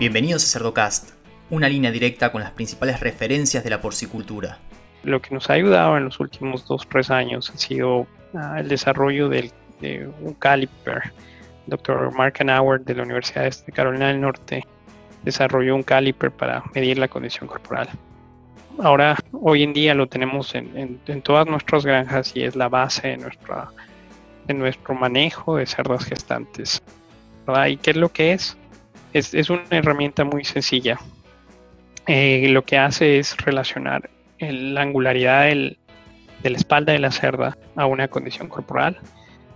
Bienvenidos a Cerdocast, una línea directa con las principales referencias de la porcicultura. Lo que nos ha ayudado en los últimos dos o tres años ha sido uh, el desarrollo del, de un caliper. Dr. Mark Anauer de la Universidad de Carolina del Norte desarrolló un caliper para medir la condición corporal. Ahora, hoy en día lo tenemos en, en, todas nuestras granjas y es la base de, nuestra, de nuestro manejo de cerdas gestantes. ¿Y qué es lo que es? Es, es una herramienta muy sencilla. Eh, lo que hace es relacionar la angularidad del, de la espalda de la cerda a una condición corporal.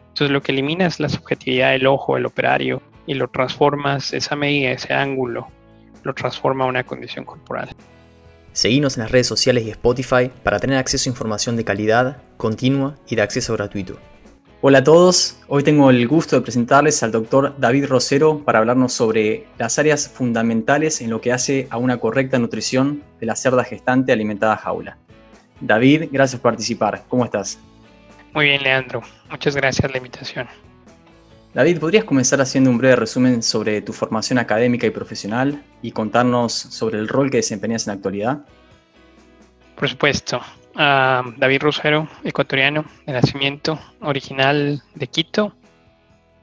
Entonces lo que elimina es la subjetividad del ojo, el operario, y lo transformas, esa medida, ese ángulo, lo transforma a una condición corporal. Seguimos en las redes sociales y Spotify para tener acceso a información de calidad, continua y de acceso gratuito. Hola a todos, hoy tengo el gusto de presentarles al doctor David Rosero para hablarnos sobre las áreas fundamentales en lo que hace a una correcta nutrición de la cerda gestante alimentada jaula. David, gracias por participar. ¿Cómo estás? Muy bien, Leandro. Muchas gracias por la invitación. David, ¿podrías comenzar haciendo un breve resumen sobre tu formación académica y profesional y contarnos sobre el rol que desempeñas en la actualidad? Por supuesto. David Rosero, ecuatoriano de nacimiento, original de Quito.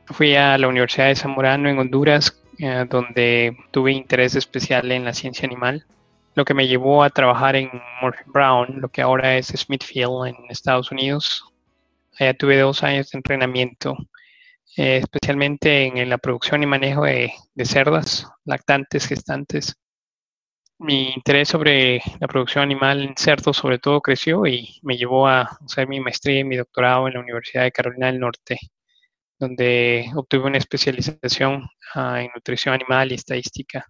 Fui a la Universidad de Zamorano en Honduras, uh, donde tuve interés especial en la ciencia animal lo que me llevó a trabajar en Murphy Brown, lo que ahora es Smithfield en Estados Unidos. Allá tuve dos años de entrenamiento, eh, especialmente en, la producción y manejo de, cerdas, lactantes, gestantes. Mi interés sobre la producción animal en cerdos sobre todo creció y me llevó a hacer mi maestría y mi doctorado en la Universidad de Carolina del Norte, donde obtuve una especialización ah, en nutrición animal y estadística.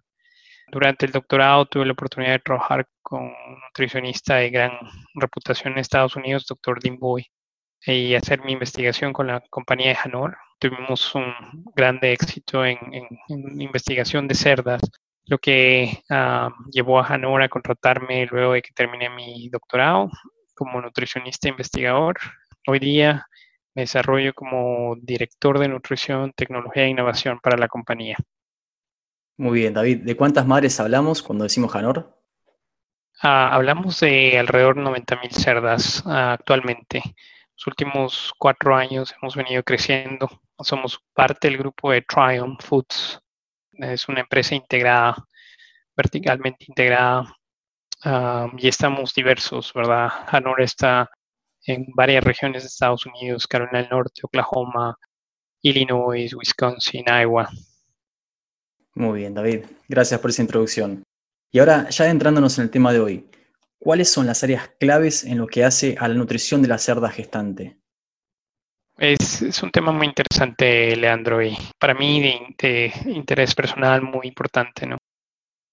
Durante el doctorado tuve la oportunidad de trabajar con un nutricionista de gran reputación en Estados Unidos, Dr. Dean Boy, y hacer mi investigación con la compañía de Hanor. Tuvimos un grande éxito en, investigación de cerdas, lo que uh, llevó a Hanor a contratarme luego de que terminé mi doctorado como nutricionista investigador. Hoy día me desarrollo como director de nutrición, tecnología e innovación para la compañía. Muy bien, David. ¿De cuántas madres hablamos cuando decimos Janor? Ah, hablamos de alrededor de 90.000 cerdas ah, actualmente. Los últimos cuatro años hemos venido creciendo. Somos parte del grupo de Triumph Foods. Es una empresa integrada, verticalmente integrada, y estamos diversos, ¿verdad? Hanor está en varias regiones de Estados Unidos, Carolina del Norte, Oklahoma, Illinois, Wisconsin, Iowa. Muy bien, David. Gracias por esa introducción. Y ahora, ya adentrándonos en el tema de hoy, ¿cuáles son las áreas claves en lo que hace a la nutrición de la cerda gestante? Es, un tema muy interesante, Leandro, y para mí de, interés personal muy importante, ¿no?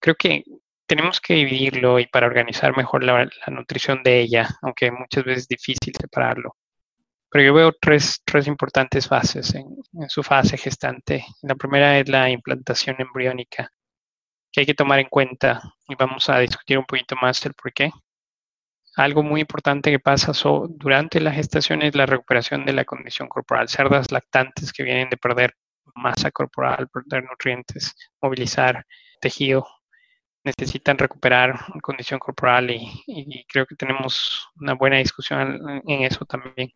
Creo que tenemos que dividirlo y para organizar mejor la, nutrición de ella, aunque muchas veces es difícil separarlo. Pero yo veo tres, tres importantes fases en, su fase gestante. La primera es la implantación embriónica, que hay que tomar en cuenta y vamos a discutir un poquito más el por qué. Algo muy importante que pasa durante la gestación es la recuperación de la condición corporal. Cerdas lactantes que vienen de perder masa corporal, perder nutrientes, movilizar tejido, necesitan recuperar condición corporal y, y creo que tenemos una buena discusión en eso también.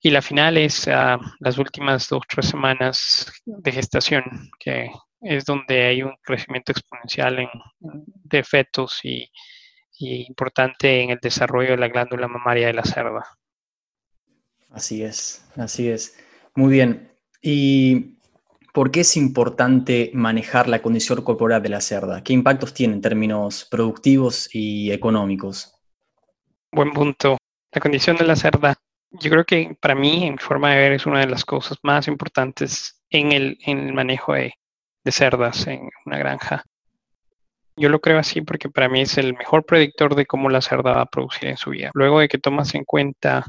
Y la final es uh, las últimas dos, tres semanas de gestación, que es donde hay un crecimiento exponencial en, de fetos y, y, importante en el desarrollo de la glándula mamaria de la cerda. Así es, así es. Muy bien. ¿Y por qué es importante manejar la condición corporal de la cerda? ¿Qué impactos tiene en términos productivos y económicos? Buen punto. La condición de la cerda yo creo que para mí, en mi forma de ver, es una de las cosas más importantes en el, en el manejo de, de, cerdas en una granja. Yo lo creo así porque para mí es el mejor predictor de cómo la cerda va a producir en su vida. Luego de que tomas en cuenta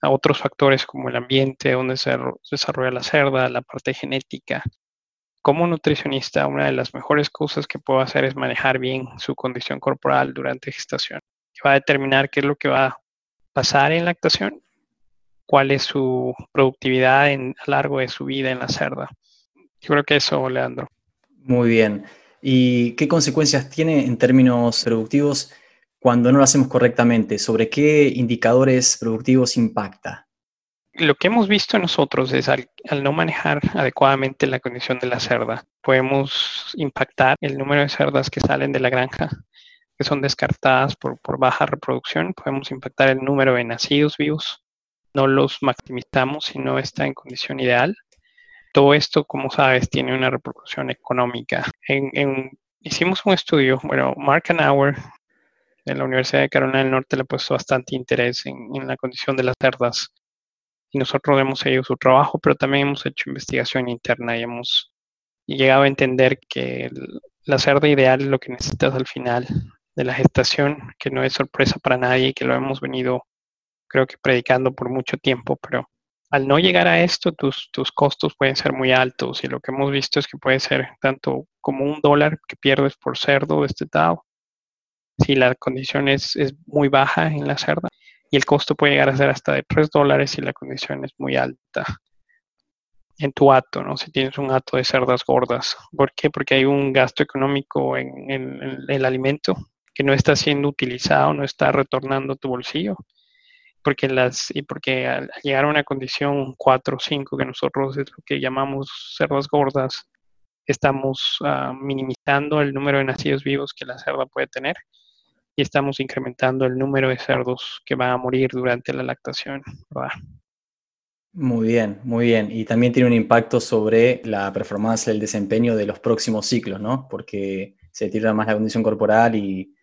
a otros factores como el ambiente donde se desarrolla la cerda, la parte genética. Como nutricionista, una de las mejores cosas que puedo hacer es manejar bien su condición corporal durante gestación. Que va a determinar qué es lo que va a pasar en lactación cuál es su productividad en, a lo largo de su vida en la cerda. Yo creo que eso, Leandro. Muy bien. ¿Y qué consecuencias tiene en términos productivos cuando no lo hacemos correctamente? ¿Sobre qué indicadores productivos impacta? Lo que hemos visto nosotros es al, no manejar adecuadamente la condición de la cerda, podemos impactar el número de cerdas que salen de la granja, que son descartadas por, por baja reproducción, podemos impactar el número de nacidos vivos, no los maximizamos si no está en condición ideal todo esto, como sabes, tiene una repercusión económica. hicimos un estudio, bueno, Mark Hour de la Universidad de Carolina del Norte le ha puesto bastante interés en, la condición de las cerdas y nosotros hemos seguido su trabajo, pero también hemos hecho investigación interna y hemos llegado a entender que la cerda ideal es lo que necesitas al final de la gestación, que no es sorpresa para nadie, que lo hemos venido creo que predicando por mucho tiempo, pero al no llegar a esto, tus, tus costos pueden ser muy altos y lo que hemos visto es que puede ser tanto como un dólar que pierdes por cerdo destetado, si la condición es, muy baja en la cerda, y el costo puede llegar a ser hasta de 3 dólares si la condición es muy alta en tu hato, ¿no? Si tienes un hato de cerdas gordas. ¿Por qué? Porque hay un gasto económico en, en el alimento que no está siendo utilizado, no está retornando a tu bolsillo porque las y porque al llegar a una condición 4 o 5 que nosotros es lo que llamamos cerdas gordas estamos ah, minimizando el número de nacidos vivos que la cerda puede tener y estamos incrementando el número de cerdos que van a morir durante la lactación Muy bien, muy bien. Y también tiene un impacto sobre la performance, el desempeño de los próximos ciclos, ¿no? Porque se tira más la condición corporal y,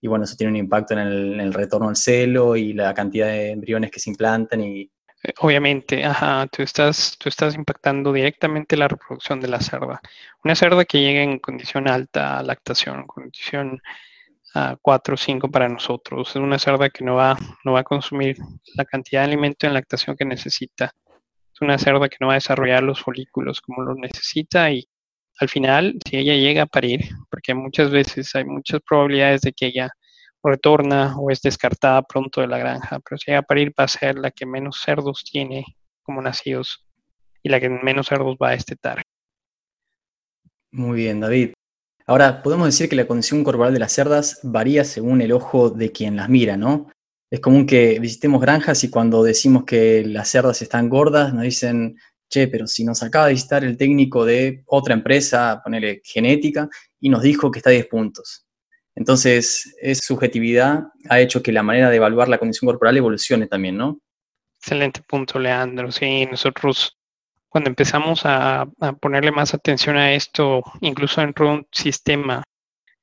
y bueno, eso tiene un impacto en el, retorno al celo y la cantidad de embriones que se implantan y... Eh, obviamente, ajá, tú estás, tú estás impactando directamente la reproducción de la cerda. Una cerda que llega en condición alta a lactación, condición 4 o 5 para nosotros, es una cerda que no va, no va a consumir la cantidad de alimento en lactación que necesita. Es una cerda que no va a desarrollar los folículos como lo necesita y al final, si ella llega a parir, porque muchas veces hay muchas probabilidades de que ella retorna o es descartada pronto de la granja, pero si llega a parir va a ser la que menos cerdos tiene como nacidos y la que menos cerdos va a estetar. Muy bien, David. Ahora, podemos decir que la condición corporal de las cerdas varía según el ojo de quien las mira, ¿no? Es común que visitemos granjas y cuando decimos que las cerdas están gordas, nos dicen, che, pero si nos acaba de visitar el técnico de otra empresa, ponerle genética, y nos dijo que está a 10 puntos. Entonces, esa subjetividad ha hecho que la manera de evaluar la condición corporal evolucione también, ¿no? Excelente punto, Leandro. Sí, nosotros cuando empezamos a, ponerle más atención a esto, incluso dentro de un sistema,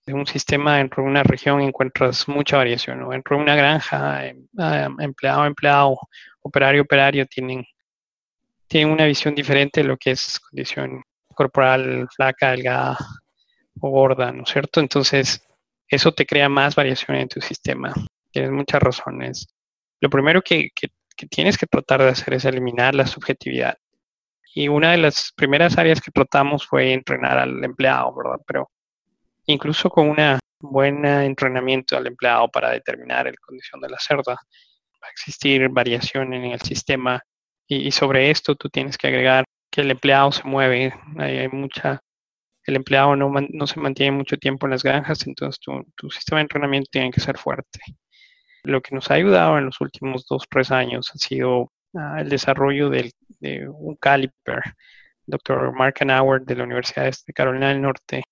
de un sistema dentro de una región encuentras mucha variación. ¿no? Dentro de una granja, em, empleado, empleado, operario, operario, tienen tienen una visión diferente de lo que es condición corporal flaca, delgada o gorda, ¿no es cierto? Entonces, eso te crea más variación en tu sistema. Tienes muchas razones. Lo primero que, que, tienes que tratar de hacer es eliminar la subjetividad. Y una de las primeras áreas que tratamos fue entrenar al empleado, ¿verdad? Pero incluso con un buen entrenamiento al empleado para determinar la condición de la cerda, va a existir variación en el sistema y, sobre esto tú tienes que agregar que el empleado se mueve. Hay, mucha, el empleado no, no, se mantiene mucho tiempo en las granjas, entonces tu, sistema de entrenamiento tiene que ser fuerte. Lo que nos ha ayudado en los últimos dos, tres años ha sido ah, el desarrollo de un caliper. Dr. Mark Anauer de la Universidad de Carolina del Norte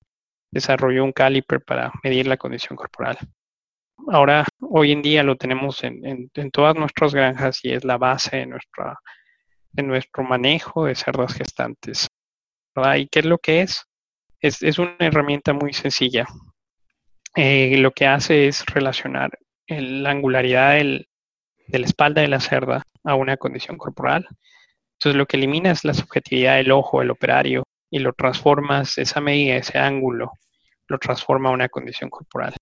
desarrolló un caliper para medir la condición corporal. Ahora, hoy en día lo tenemos en, en todas nuestras granjas y es la base de nuestra en nuestro manejo de cerdas gestantes. ¿Y qué es lo que es? Es, una herramienta muy sencilla. Eh, lo que hace es relacionar la angularidad de la espalda de la cerda a una condición corporal. Entonces lo que elimina es la subjetividad del ojo, el operario, y lo transformas, esa medida, ese ángulo, lo transforma a una condición corporal.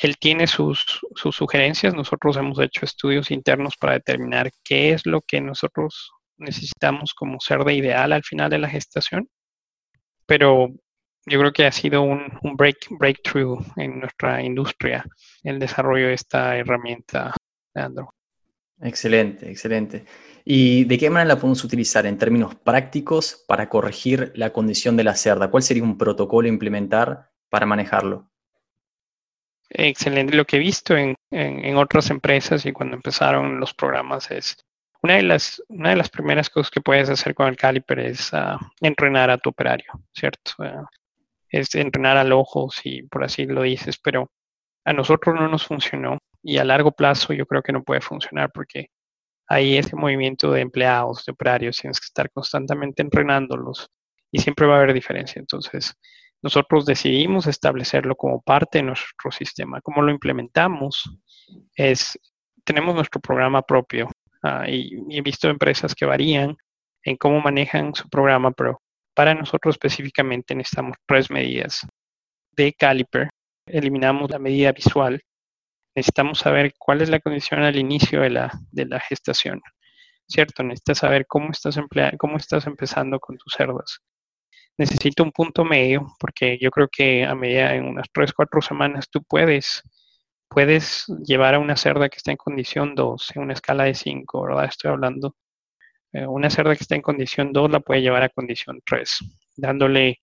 Él tiene sus, sus sugerencias, nosotros hemos hecho estudios internos para determinar qué es lo que nosotros necesitamos como ser de ideal al final de la gestación, pero yo creo que ha sido un, break, breakthrough en nuestra industria el desarrollo de esta herramienta, Leandro. Excelente, excelente. ¿Y de qué manera la podemos utilizar en términos prácticos para corregir la condición de la cerda? ¿Cuál sería un protocolo a implementar para manejarlo? Excelente. Lo que he visto en, otras empresas y cuando empezaron los programas es una de las, una de las primeras cosas que puedes hacer con el caliper es ah, entrenar a tu operario, ¿cierto? Es entrenar al ojo, si por así lo dices, pero a nosotros no nos funcionó y a largo plazo yo creo que no puede funcionar porque hay ese movimiento de empleados, de operarios, tienes que estar constantemente entrenándolos y siempre va a haber diferencia. Entonces, nosotros decidimos establecerlo como parte de nuestro sistema. ¿Cómo lo implementamos? Es, tenemos nuestro programa propio ah, y, he visto empresas que varían en cómo manejan su programa, pero para nosotros específicamente necesitamos tres medidas de caliper. Eliminamos la medida visual. Necesitamos saber cuál es la condición al inicio de la, de la gestación. ¿Cierto? Necesitas saber cómo estás, cómo estás empezando con tus cerdas necesito un punto medio, porque yo creo que a medida en unas 3, 4 semanas tú puedes, puedes llevar a una cerda que está en condición 2, en una escala de 5, ¿verdad? Estoy hablando. Eh, una cerda que está en condición 2 la puede llevar a condición 3, dándole,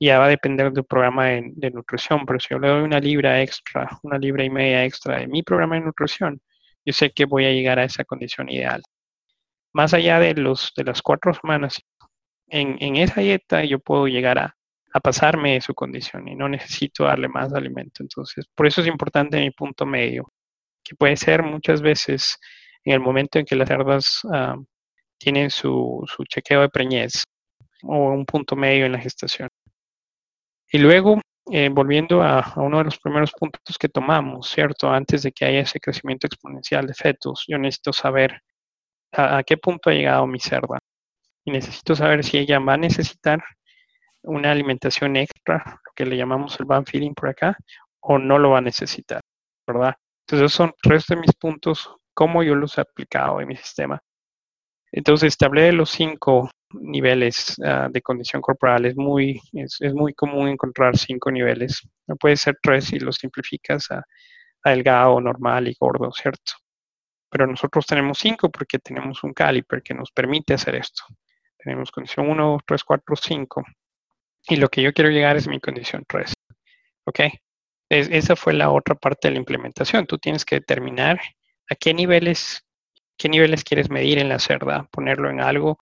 ya va a depender del programa de, de nutrición, pero si yo le doy una libra extra, una libra y media extra de mi programa de nutrición, yo sé que voy a llegar a esa condición ideal. Más allá de, los, de las cuatro semanas, en, esa dieta yo puedo llegar a, pasarme de su condición y no necesito darle más alimento. Entonces, por eso es importante mi punto medio, que puede ser muchas veces en el momento en que las cerdas ah, tienen su, chequeo de preñez o un punto medio en la gestación. Y luego, eh, volviendo a, uno de los primeros puntos que tomamos, ¿cierto? Antes de que haya ese crecimiento exponencial de fetos, yo necesito saber a, a qué punto ha llegado mi cerda y necesito saber si ella va a necesitar una alimentación extra, lo que le llamamos el van feeding por acá, o no lo va a necesitar, ¿verdad? Entonces, son tres de mis puntos, cómo yo los he aplicado en mi sistema. Entonces, de los cinco niveles ah, de condición corporal. Es muy, es, muy común encontrar cinco niveles. No puede ser tres si lo simplificas a, a delgado, normal y gordo, ¿cierto? Pero nosotros tenemos cinco porque tenemos un caliper que nos permite hacer esto. Tenemos condición 1, 3, 4, 5. Y lo que yo quiero llegar es mi condición 3. ¿Ok? esa fue la otra parte de la implementación. Tú tienes que determinar a qué niveles, qué niveles quieres medir en la cerda, ponerlo en algo,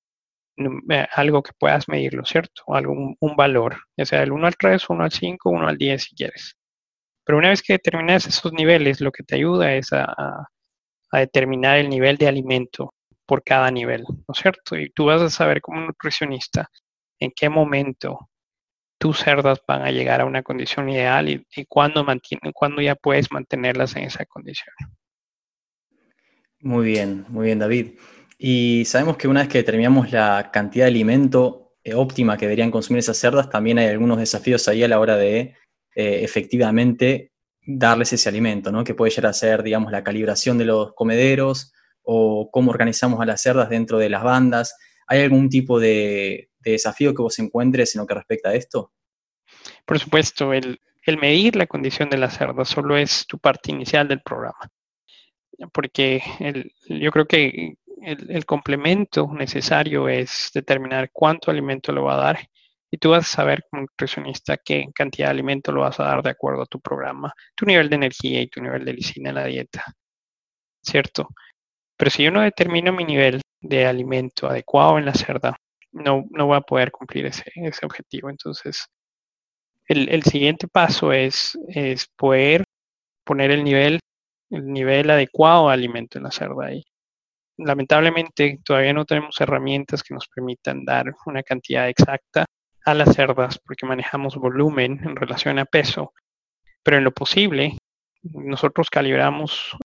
eh, algo que puedas medirlo, ¿cierto? Algo, un, valor, ya sea del 1 al 3, 1 al 5, 1 al 10 si quieres. Pero una vez que determinas esos niveles, lo que te ayuda es a, a determinar el nivel de alimento por cada nivel, ¿no es cierto? Y tú vas a saber como nutricionista en qué momento tus cerdas van a llegar a una condición ideal y, cuándo, cuándo ya puedes mantenerlas en esa condición. Muy bien, muy bien David. Y sabemos que una vez que determinamos la cantidad de alimento eh, óptima que deberían consumir esas cerdas, también hay algunos desafíos ahí a la hora de eh, efectivamente darles ese alimento, ¿no? Que puede llegar a ser, digamos, la calibración de los comederos, o cómo organizamos a las cerdas dentro de las bandas. ¿Hay algún tipo de, desafío que vos encuentres en lo que respecta a esto? Por supuesto, el, medir la condición de la cerda solo es tu parte inicial del programa, porque yo creo que el, el, complemento necesario es determinar cuánto alimento le va a dar y tú vas a saber como nutricionista qué cantidad de alimento lo vas a dar de acuerdo a tu programa, tu nivel de energía y tu nivel de lisina en la dieta, ¿cierto? Pero si yo no determino mi nivel de alimento adecuado en la cerda, no, no voy a poder cumplir ese, ese objetivo. Entonces, el, el, siguiente paso es, es poder poner el nivel, el nivel adecuado de alimento en la cerda. Y lamentablemente todavía no tenemos herramientas que nos permitan dar una cantidad exacta a las cerdas porque manejamos volumen en relación a peso. Pero en lo posible, nosotros calibramos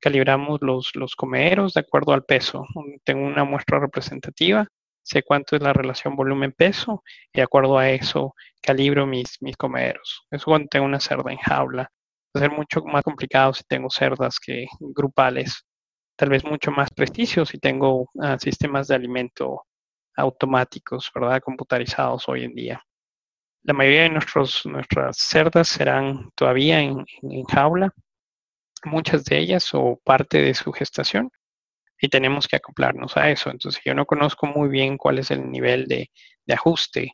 calibramos los, los comederos de acuerdo al peso. Tengo una muestra representativa, sé cuánto es la relación volumen-peso y de acuerdo a eso calibro mis, mis comederos. Eso cuando tengo una cerda en jaula. Va a ser mucho más complicado si tengo cerdas que grupales. Tal vez mucho más prestigio si tengo ah, sistemas de alimento automáticos, ¿verdad? Computarizados hoy en día. La mayoría de nuestros, nuestras cerdas serán todavía en jaula, muchas de ellas o parte de su gestación y tenemos que acoplarnos a eso. Entonces yo no conozco muy bien cuál es el nivel de, ajuste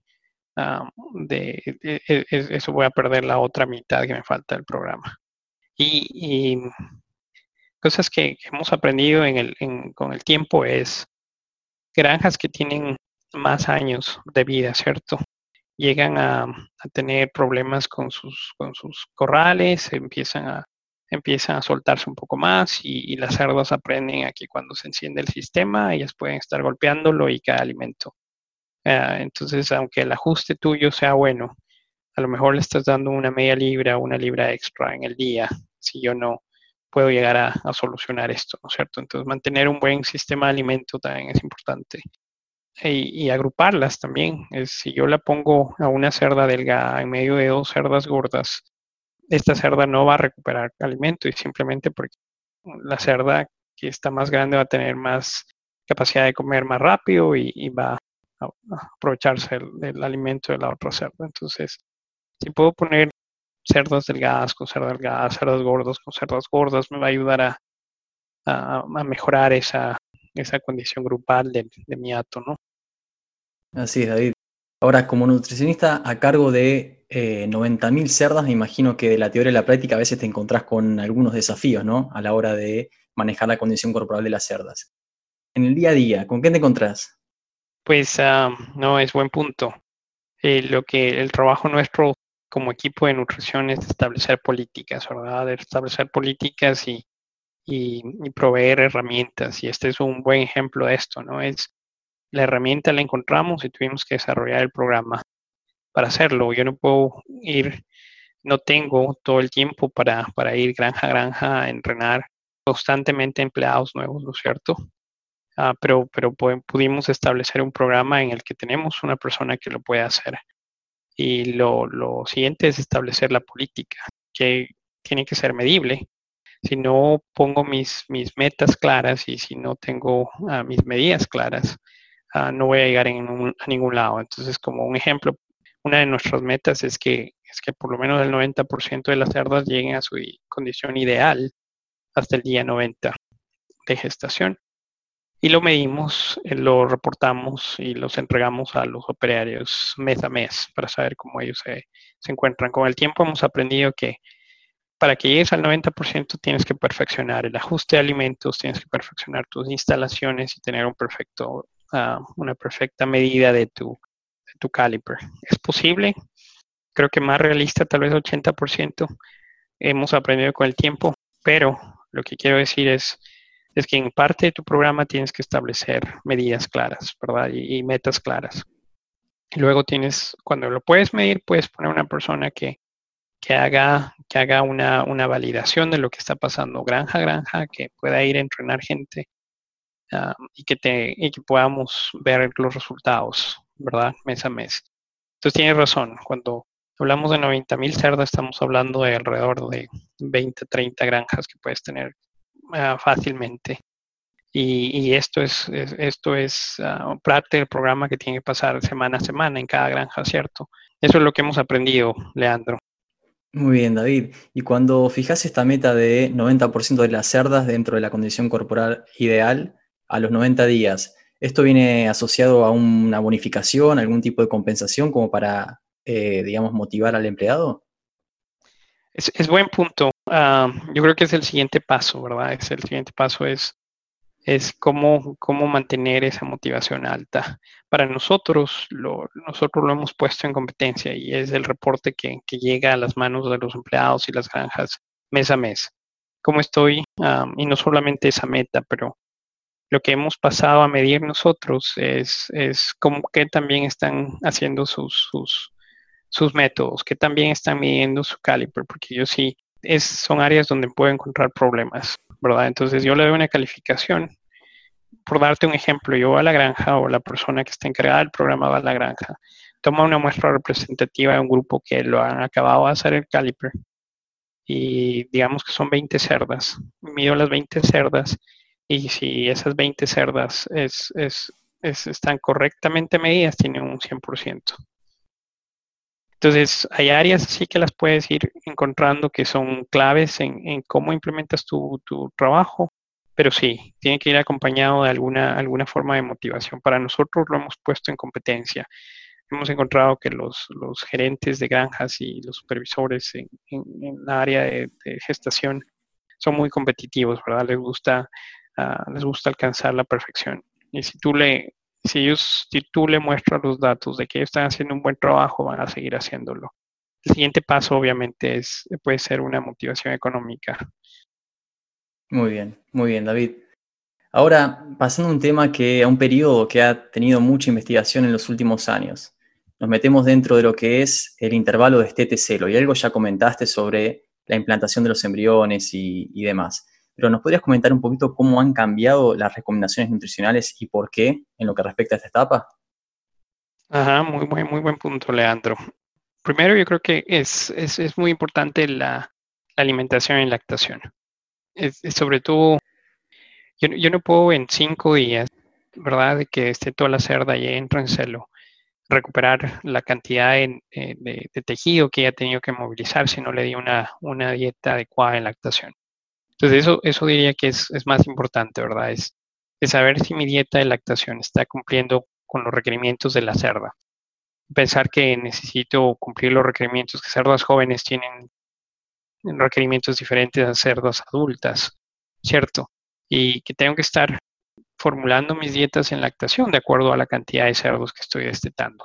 de, eso voy a perder la otra mitad que me falta del programa. Y, cosas que, hemos aprendido con el tiempo es granjas que tienen más años de vida, ¿cierto? Llegan a, tener problemas con sus, con sus corrales, empiezan a, empiezan a soltarse un poco más y, las cerdas aprenden a que cuando se enciende el sistema ellas pueden estar golpeándolo y cae alimento. Ah, entonces, aunque el ajuste tuyo sea bueno, a lo mejor le estás dando una media libra una libra extra en el día, si yo no puedo llegar a, solucionar esto, ¿no es cierto? Entonces, mantener un buen sistema de alimento también es importante. Y, agruparlas también. Si yo la pongo a una cerda delgada en medio de dos cerdas gordas, esta cerda no va a recuperar alimento y simplemente porque la cerda que está más grande va a tener más capacidad de comer más rápido y, va a, aprovecharse del, alimento de la otra cerda. Entonces, si puedo poner cerdas delgadas con cerdas delgadas, cerdas gordas con cerdas gordas, me va a ayudar a, mejorar esa, esa condición grupal de, mi ato, ¿no? Así es, David. Ahora, como nutricionista a cargo de eh, 90.000 cerdas, me imagino que de la teoría y la práctica a veces te encontrás con algunos desafíos, ¿no? A la hora de manejar la condición corporal de las cerdas. En el día a día, ¿con qué te encontrás? Pues ah, no, es buen punto. Eh, lo que el trabajo nuestro como equipo de nutrición es establecer políticas, ¿verdad? De establecer políticas y, y, y, proveer herramientas. Y este es un buen ejemplo de esto, ¿no? Es la herramienta la encontramos y tuvimos que desarrollar el programa para hacerlo. Yo no puedo ir, no tengo todo el tiempo para, ir granja a granja a entrenar constantemente empleados nuevos, ¿no es cierto? Ah, pero pero pudimos establecer un programa en el que tenemos una persona que lo puede hacer. Y lo, siguiente es establecer la política, que tiene que ser medible. Si no pongo mis, mis metas claras y si no tengo ah, mis medidas claras, Ah, no voy a llegar a ningún lado. Entonces, como un ejemplo, una de nuestras metas es que, es que por lo menos el 90% de las cerdas lleguen a su condición ideal hasta el día 90 de gestación. Y lo medimos, eh, lo reportamos y los entregamos a los operarios mes a mes para saber cómo ellos se, encuentran. Con el tiempo hemos aprendido que para que llegues al 90% tienes que perfeccionar el ajuste de alimentos, tienes que perfeccionar tus instalaciones y tener perfecto una perfecta medida de tu, tu caliper. ¿Es posible? Creo que más realista, tal vez 80%. Hemos aprendido con el tiempo, pero lo que quiero decir es, es que en parte de tu programa tienes que establecer medidas claras, ¿verdad? Y, metas claras. Y luego tienes, cuando lo puedes medir, puedes poner una persona que, que haga, que haga una, una, validación de lo que está pasando granja a granja, que pueda ir a entrenar gente y, que te, y que podamos ver los resultados, ¿verdad? Mes a mes. Entonces tienes razón, cuando hablamos de 90 mil cerdas, estamos hablando de alrededor de 20, 30 granjas que puedes tener ah, fácilmente. Y, esto es, esto es uh, parte del programa que tiene que pasar semana a semana en cada granja, ¿cierto? Eso es lo que hemos aprendido, Leandro. Muy bien, David. Y cuando fijas esta meta de 90% de las cerdas dentro de la condición corporal ideal, a los 90 días, ¿esto viene asociado a una bonificación, algún tipo de compensación como para, eh, digamos, motivar al empleado? Es, buen punto. Ah, yo creo que es el siguiente paso, ¿verdad? Es el siguiente paso es, es cómo, cómo mantener esa motivación alta. Para nosotros, lo, nosotros lo hemos puesto en competencia y es el reporte que, llega a las manos de los empleados y las granjas mes a mes. ¿Cómo estoy? Ah, y no solamente esa meta, pero lo que hemos pasado a medir nosotros es, es cómo que también están haciendo sus, sus, sus métodos, que también están midiendo su caliper, porque yo sí, es, son áreas donde puedo encontrar problemas, ¿verdad? Entonces yo le doy una calificación. Por darte un ejemplo, yo voy a la granja o la persona que está encargada del programa va a la granja, toma una muestra representativa de un grupo que lo han acabado de hacer el caliper y digamos que son 20 cerdas. Mido las 20 cerdas y si esas 20 cerdas es, están correctamente medidas, tienen un 100%. Entonces, hay áreas así que las puedes ir encontrando que son claves en, cómo implementas tu, trabajo, pero sí, tiene que ir acompañado de alguna, alguna forma de motivación. Para nosotros lo hemos puesto en competencia. hemos encontrado que los, los gerentes de granjas y los supervisores en, en, la área de, gestación son muy competitivos, ¿verdad? Les gusta, uh, les gusta alcanzar la perfección. Y si tú le, si ellos, si tú le muestras los datos de que ellos están haciendo un buen trabajo, van a seguir haciéndolo. El siguiente paso, obviamente, es, puede ser una motivación económica. Muy bien, muy bien, David. Ahora, pasando a un tema que, a un periodo que ha tenido mucha investigación en los últimos años. Nos metemos dentro de lo que es el intervalo de estete-celo y algo ya comentaste sobre la implantación de los embriones y, demás. Pero ¿nos podrías comentar un poquito cómo han cambiado las recomendaciones nutricionales y por qué en lo que respecta a esta etapa? Ajá, muy, muy, muy buen punto, Leandro. Primero, yo creo que es, es, muy importante la, alimentación y lactación. Es, sobre todo yo, no puedo en cinco días, ¿verdad? De que esté toda la cerda y entra en celo, recuperar la cantidad eh, de, tejido que ha tenido que movilizar si no le di una, una dieta adecuada en lactación. Entonces, eso, eso diría que es, más importante, ¿verdad? Es, es saber si mi dieta de lactación está cumpliendo con los requerimientos de la cerda. Pensar que necesito cumplir los requerimientos que cerdas jóvenes tienen requerimientos diferentes a cerdas adultas, ¿cierto? y que tengo que estar formulando mis dietas en lactación de acuerdo a la cantidad de cerdos que estoy destetando.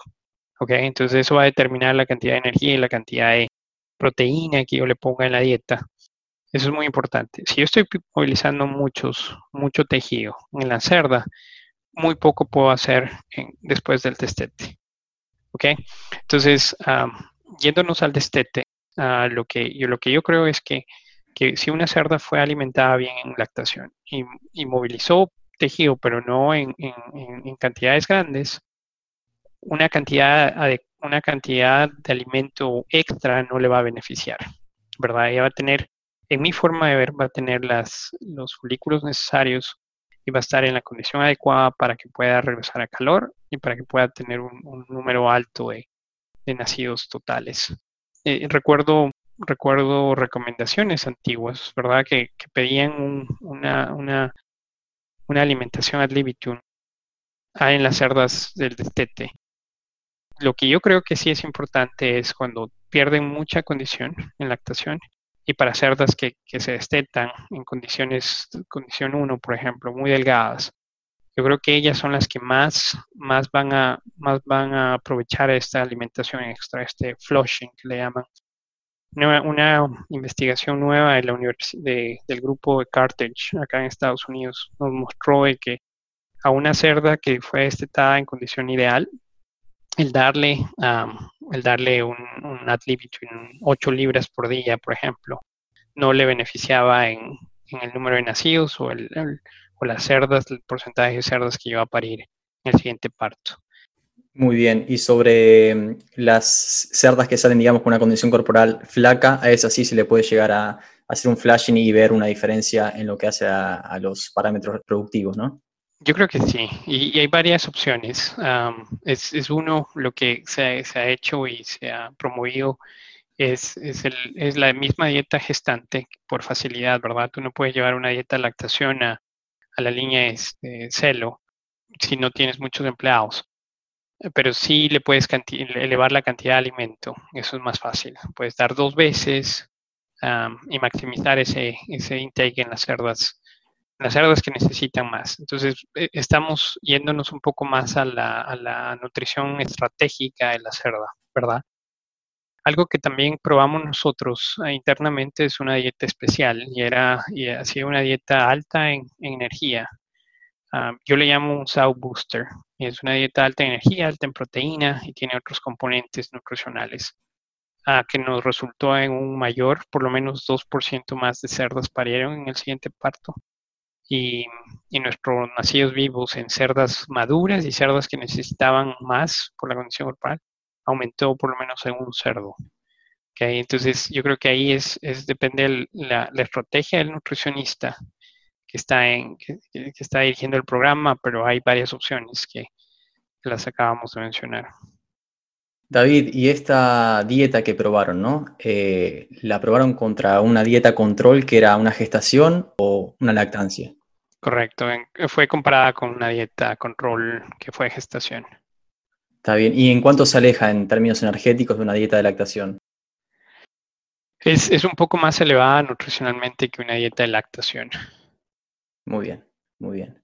¿Ok? Entonces eso va a determinar la cantidad de energía y la cantidad de proteína que yo le ponga en la dieta. Eso es muy importante. Si yo estoy movilizando muchos, mucho tejido en la cerda, muy poco puedo hacer después del destete. ¿Ok? Entonces, yéndonos al destete, lo, que yo, lo que yo creo es que que si una cerda fue alimentada bien en lactación y, movilizó tejido, pero no en, cantidades grandes, una cantidad, una cantidad de alimento extra no le va a beneficiar, ¿verdad? Ella va a tener, en mi forma de ver, va a tener los folículos necesarios y va a estar en la condición adecuada para que pueda regresar a calor y para que pueda tener un, número alto de, nacidos totales. Eh, recuerdo recuerdo recomendaciones antiguas, ¿verdad? Que, pedían una, una, alimentación ad libitum en las cerdas del destete. Lo que yo creo que sí es importante es cuando pierden mucha condición en lactación y para cerdas que, que se destetan en condiciones, condición 1, por ejemplo, muy delgadas, yo creo que ellas son las que más, más, van, a, más van a aprovechar esta alimentación extra, este flushing que le llaman, una, investigación nueva de la de, del grupo de Carthage acá en Estados Unidos nos mostró que a una cerda que fue destetada en condición ideal, el darle, el darle un, un ad libitum, 8 libras por día, por ejemplo, no le beneficiaba en, el número de nacidos o, el, o las cerdas, el porcentaje de cerdas que iba a parir en el siguiente parto. Muy bien, y sobre mm, las cerdas que salen, digamos, con una condición corporal flaca, a esas sí se le puede llegar a hacer un flashing y ver una diferencia en lo que hace a, los parámetros reproductivos, ¿no? Yo creo que sí, y, hay varias opciones. es, uno, lo que se, ha hecho y se ha promovido es, es, la misma dieta gestante por facilidad, ¿verdad? Tú no puedes llevar una dieta de lactación a, la línea este, celo si no tienes muchos empleados pero sí le puedes elevar la cantidad de alimento. Eso es más fácil. Puedes dar dos veces y maximizar ese, ese intake en las cerdas, las cerdas que necesitan más. Entonces, e, estamos yéndonos un poco más a la, a la nutrición estratégica de la cerda, ¿verdad? Algo que también probamos nosotros ah, internamente es una dieta especial y era y ha sido una dieta alta en energía, Ah, yo le llamo un SAU Booster. Es una dieta alta en energía, alta en proteína y tiene otros componentes nutricionales uh, que nos resultó en un mayor, por lo menos 2% más de cerdas parieron en el siguiente parto. Y, y, nuestros nacidos vivos en cerdas maduras y cerdas que necesitaban más por la condición corporal aumentó por lo menos en un cerdo. Okay, entonces yo creo que ahí es, es depende la, la estrategia del nutricionista que está, en, que, está dirigiendo el programa, pero hay varias opciones que, las acabamos de mencionar. David, y esta dieta que probaron, ¿no? Eh, ¿La probaron contra una dieta control que era una gestación o una lactancia? Correcto, fue comparada con una dieta control que fue gestación. Está bien. ¿Y en cuánto se aleja en términos energéticos de una dieta de lactación? Es, es un poco más elevada nutricionalmente que una dieta de lactación. Muy bien, muy bien.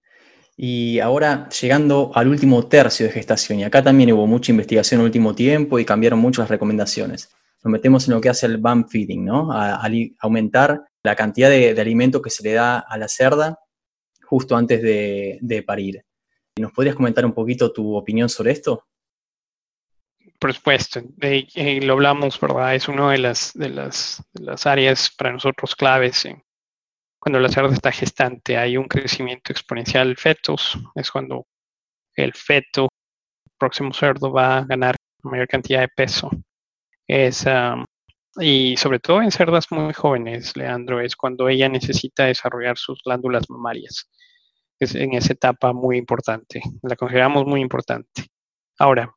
Y ahora llegando al último tercio de gestación, y acá también hubo mucha investigación en el último tiempo y cambiaron mucho las recomendaciones. Nos metemos en lo que hace el bump feeding, ¿no? A, aumentar la cantidad de, alimento que se le da a la cerda justo antes de, parir. ¿Nos podrías comentar un poquito tu opinión sobre esto? Por supuesto, eh, lo hablamos, ¿verdad? Es una de las, de las, áreas para nosotros claves cuando la cerda está gestante hay un crecimiento exponencial del fetos, es cuando el feto, el próximo cerdo, va a ganar mayor cantidad de peso. Es, y sobre todo en cerdas muy jóvenes, Leandro, es cuando ella necesita desarrollar sus glándulas mamarias. Es en esa etapa muy importante, la consideramos muy importante. Ahora,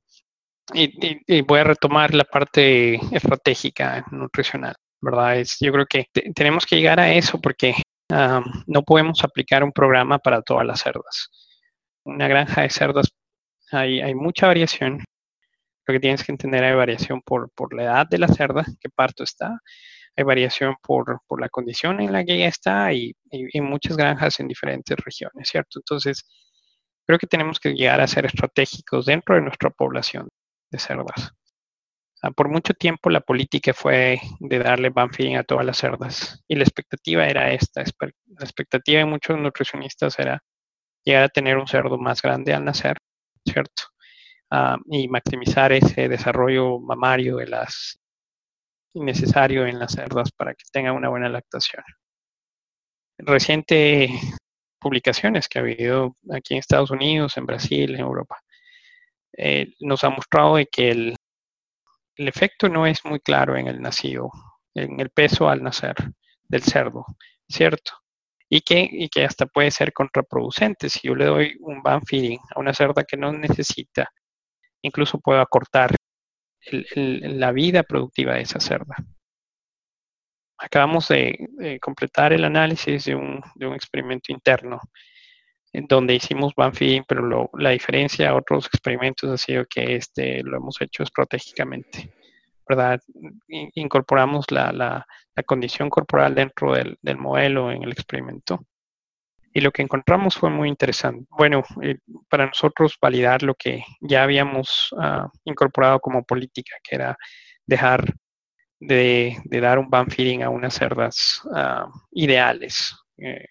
y voy a retomar la parte estratégica nutricional. ¿verdad? Es, yo creo que tenemos que llegar a eso porque no podemos aplicar un programa para todas las cerdas. Una granja de cerdas hay, mucha variación. Lo que tienes que entender hay variación por la edad de la cerda, qué parto está, hay variación por, por, la condición en la que ella está y, y, muchas granjas en diferentes regiones, ¿cierto? Entonces, creo que tenemos que llegar a ser estratégicos dentro de nuestra población de cerdas. Por mucho tiempo la política fue de darle feeding a todas las cerdas y la expectativa era esta. La expectativa de muchos nutricionistas era llegar a tener un cerdo más grande al nacer, ¿cierto? Ah, y maximizar ese desarrollo mamario de las necesario en las cerdas para que tengan una buena lactación. Reciente publicaciones que ha habido aquí en Estados Unidos, en Brasil, en Europa, eh, nos ha mostrado de que el, el efecto no es muy claro en el nacido, en el peso al nacer del cerdo, ¿cierto? Y que, y que hasta puede ser contraproducente. Si yo le doy un ban feeding a una cerda que no necesita, incluso puedo acortar la vida productiva de esa cerda. Acabamos de, completar el análisis de un, experimento interno en donde hicimos feeding, pero la diferencia a otros experimentos ha sido que este lo hemos hecho estratégicamente, ¿verdad? Incorporamos la, la, condición corporal dentro del, del, modelo en el experimento. Y lo que encontramos fue muy interesante. Bueno, eh, para nosotros validar lo que ya habíamos ah, incorporado como política, que era dejar de, dar un feeding a unas cerdas uh, ideales, eh,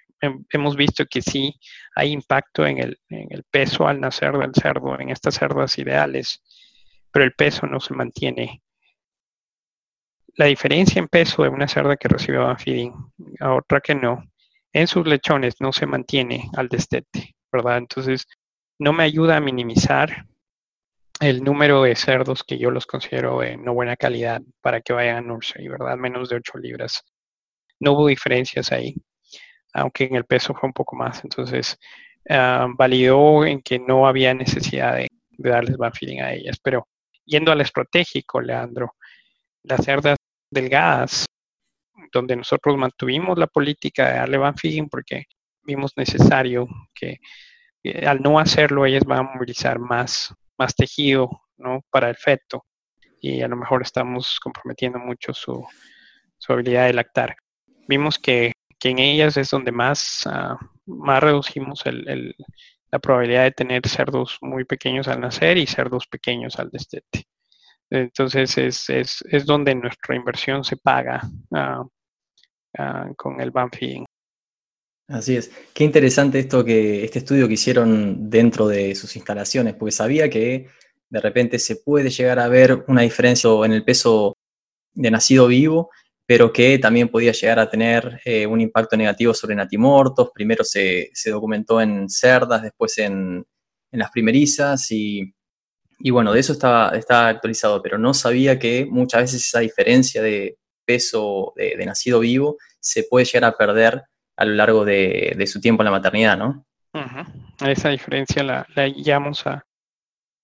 hemos visto que sí hay impacto en el, peso al nacer del cerdo, en estas cerdas ideales, pero el peso no se mantiene. La diferencia en peso de una cerda que recibe feeding a otra que no, en sus lechones no se mantiene al destete, ¿verdad? Entonces, no me ayuda a minimizar el número de cerdos que yo los considero de no buena calidad para que vayan a nursery, ¿verdad? Menos de 8 libras. No hubo diferencias ahí aunque en el peso fue un poco más. Entonces, ah, validó en que no había necesidad de, darles feeding a ellas. Pero yendo al estratégico, Leandro, las cerdas delgadas, donde nosotros mantuvimos la política de darle van feeding porque vimos necesario que eh, al no hacerlo ellas van a movilizar más, más tejido ¿no? para el feto y a lo mejor estamos comprometiendo mucho su, su habilidad de lactar. Vimos que que en ellas es donde más, ah, más reducimos la probabilidad de tener cerdos muy pequeños al nacer y cerdos pequeños al destete. Entonces es, es, es donde nuestra inversión se paga ah, ah, con el van Así es. Qué interesante esto que este estudio que hicieron dentro de sus instalaciones, porque sabía que de repente se puede llegar a ver una diferencia en el peso de nacido vivo pero que también podía llegar a tener eh, un impacto negativo sobre natimortos. Primero se, documentó en cerdas, después en, las primerizas y, bueno, de eso estaba, actualizado, pero no sabía que muchas veces esa diferencia de peso de, nacido vivo se puede llegar a perder a lo largo de, su tiempo en la maternidad, ¿no? Esa diferencia la, la llamamos a,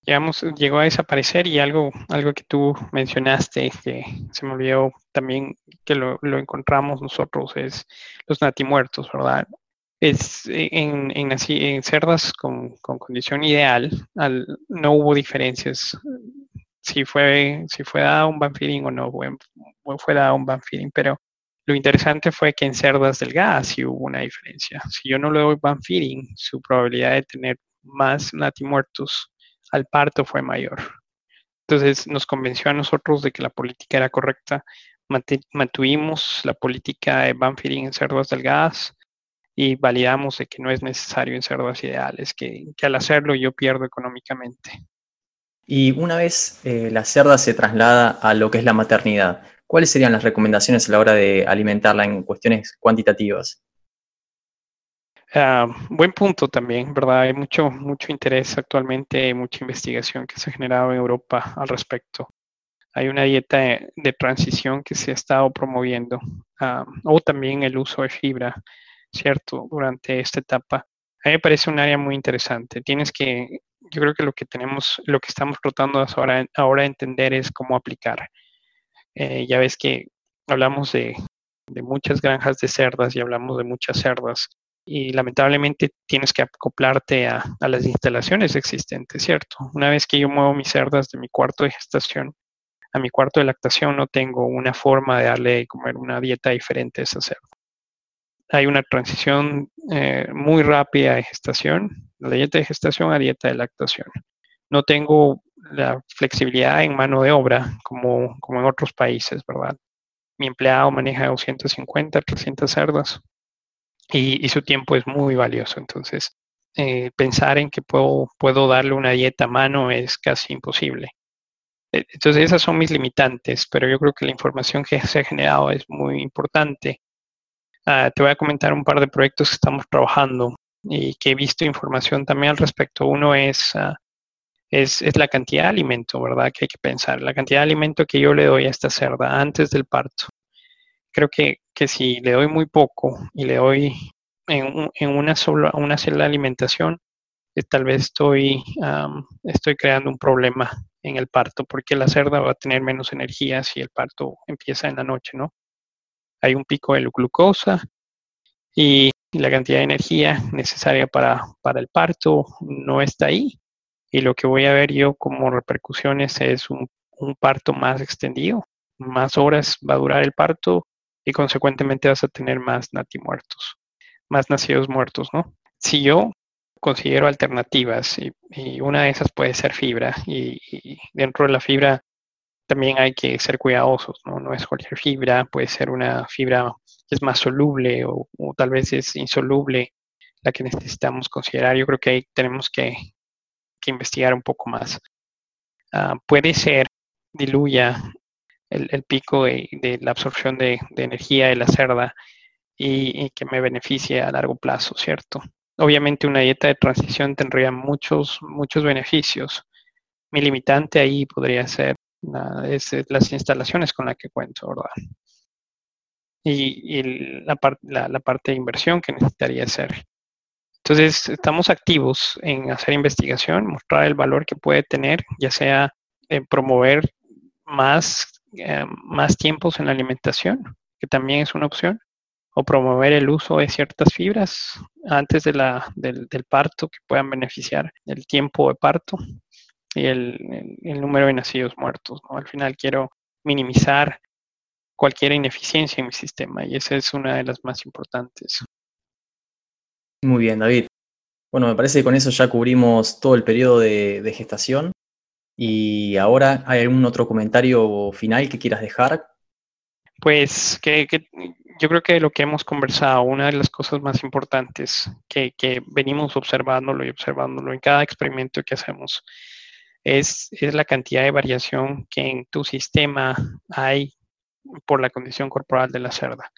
llegó a desaparecer y algo, algo que tú mencionaste, que se me olvidó también que lo, encontramos nosotros, es los natimuertos, ¿verdad? Es, en, en, cerdas con, condición ideal, no hubo diferencias. Si fue, si fue dado un banfeeding o no fue, dado un banfeeding, pero lo interesante fue que en cerdas delgadas sí hubo una diferencia. Si yo no le doy banfeeding, su probabilidad de tener más natimuertos al parto fue mayor. Entonces nos convenció a nosotros de que la política era correcta. Mantuvimos la política de banfeeding en cerdas delgadas y validamos de que no es necesario en cerdas ideales, que, al hacerlo yo pierdo económicamente. Y una vez eh, la cerda se traslada a lo que es la maternidad, ¿cuáles serían las recomendaciones a la hora de alimentarla en cuestiones cuantitativas? Ah, buen punto también, ¿verdad? Hay mucho, mucho interés actualmente, mucha investigación que se ha generado en Europa al respecto. Hay una dieta de, transición que se ha estado promoviendo, ah, o también el uso de fibra ¿cierto? Durante esta etapa. A mí me parece un área muy interesante. Tienes que, yo creo que lo que tenemos, lo que estamos tratando ahora, ahora entender es cómo aplicar. Eh, ya ves que hablamos de, muchas granjas de cerdas y hablamos de muchas cerdas y lamentablemente tienes que acoplarte a, a, las instalaciones existentes, ¿cierto? Una vez que yo muevo mis cerdas de mi cuarto de gestación a mi cuarto de lactación, no tengo una forma de darle comer una dieta diferente a esa cerda hay una transición eh, muy rápida de gestación, la dieta de gestación a dieta de lactación. No tengo la flexibilidad en mano de obra como, como en otros países, ¿verdad? Mi empleado maneja 250, 300 cerdas y, su tiempo es muy valioso. Entonces, eh, pensar en que puedo, puedo darle una dieta a mano es casi imposible. E, entonces, esas son mis limitantes, pero yo creo que la información que se ha generado es muy importante Ah, te voy a comentar un par de proyectos que estamos trabajando y que he visto información también al respecto. Uno es, ah, es, es, la cantidad de alimento, ¿verdad? Que hay que pensar. La cantidad de alimento que yo le doy a esta cerda antes del parto. Creo que, que si le doy muy poco y le doy en, en una, sola, una sola alimentación, eh, tal vez estoy, estoy creando un problema en el parto porque la cerda va a tener menos energía si el parto empieza en la noche, ¿no? Hay un pico de glucosa y la cantidad de energía necesaria para, el parto no está ahí. Y lo que voy a ver yo como repercusiones es un, parto más extendido, más horas va a durar el parto y consecuentemente vas a tener más natimuertos, más nacidos muertos, ¿no? Si yo considero alternativas y, una de esas puede ser fibra y, dentro de la fibra también hay que ser cuidadosos, ¿no? No es cualquier fibra, puede ser una fibra que es más soluble o, tal vez es insoluble la que necesitamos considerar. Yo creo que ahí tenemos que, investigar un poco más. Ah, puede ser, diluya el, pico de, la absorción de, energía de la cerda y, y, que me beneficie a largo plazo, ¿cierto? Obviamente una dieta de transición tendría muchos, muchos beneficios. Mi limitante ahí podría ser es, las instalaciones con las que cuento, ¿verdad? Y, la, la, parte de inversión que necesitaría hacer. Entonces, estamos activos en hacer investigación, mostrar el valor que puede tener, ya sea promover más, eh, más tiempos en la alimentación, que también es una opción, o promover el uso de ciertas fibras antes de la, del parto que puedan beneficiar el tiempo de parto y el, número de nacidos muertos. Al final quiero minimizar cualquier ineficiencia en mi sistema y esa es una de las más importantes. Muy bien, David. Bueno, me parece que con eso ya cubrimos todo el periodo de, gestación. Y ahora, ¿hay algún otro comentario final que quieras dejar? Pues que, yo creo que lo que hemos conversado, una de las cosas más importantes que, que venimos observándolo y observándolo en cada experimento que hacemos es, la cantidad de variación que en tu sistema hay por la condición corporal de la cerda.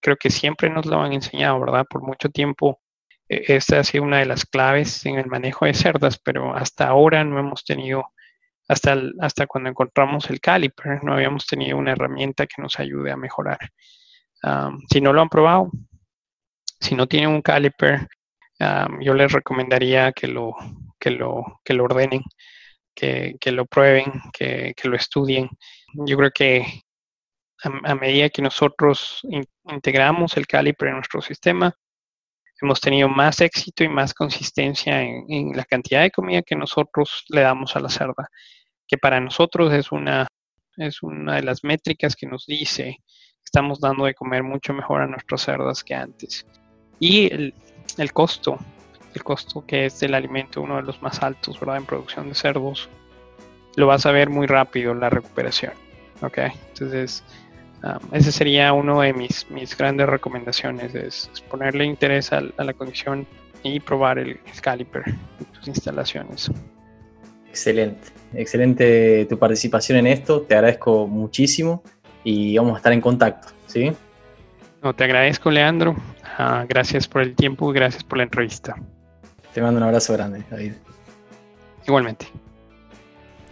creo que siempre nos lo han enseñado, ¿verdad? Por mucho tiempo, e, esta ha sido una de las claves en el manejo de cerdas, pero hasta ahora no hemos tenido, hasta, hasta cuando encontramos el caliper, no habíamos tenido una herramienta que nos ayude a mejorar. si no lo han probado, si no tienen un caliper, yo les recomendaría que lo, que lo, que lo ordenen, que, lo prueben, que, lo estudien. Yo creo que a, medida que nosotros integramos el caliper en nuestro sistema, hemos tenido más éxito y más consistencia en, la cantidad de comida que nosotros le damos a la cerda, que para nosotros es una, es una de las métricas que nos dice que estamos dando de comer mucho mejor a nuestras cerdas que antes. Y el, el costo, el costo que es del alimento uno de los más altos, ¿verdad? En producción de cerdos, lo vas a ver muy rápido la recuperación, ¿ok? Entonces, esa sería una de mis, mis grandes recomendaciones, es, ponerle interés a, la condición y probar el, caliper en tus instalaciones. Excelente, excelente tu participación en esto, te agradezco muchísimo y vamos a estar en contacto, ¿sí? No, te agradezco, Leandro. Ah, gracias por el tiempo y gracias por la entrevista. Te mando un abrazo grande, David. Igualmente.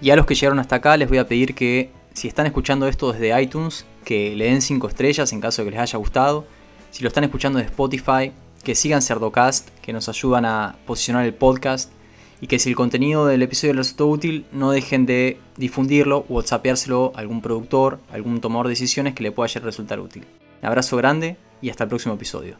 Y a los que llegaron hasta acá les voy a pedir que si están escuchando esto desde iTunes, que le den 5 estrellas en caso de que les haya gustado. Si lo están escuchando de Spotify, que sigan Cerdocast, que nos ayudan a posicionar el podcast. Y que si el contenido del episodio les resultó útil, no dejen de difundirlo o whatsappeárselo a algún productor, algún tomador de decisiones que le pueda resultar útil. Un abrazo grande y hasta el próximo episodio.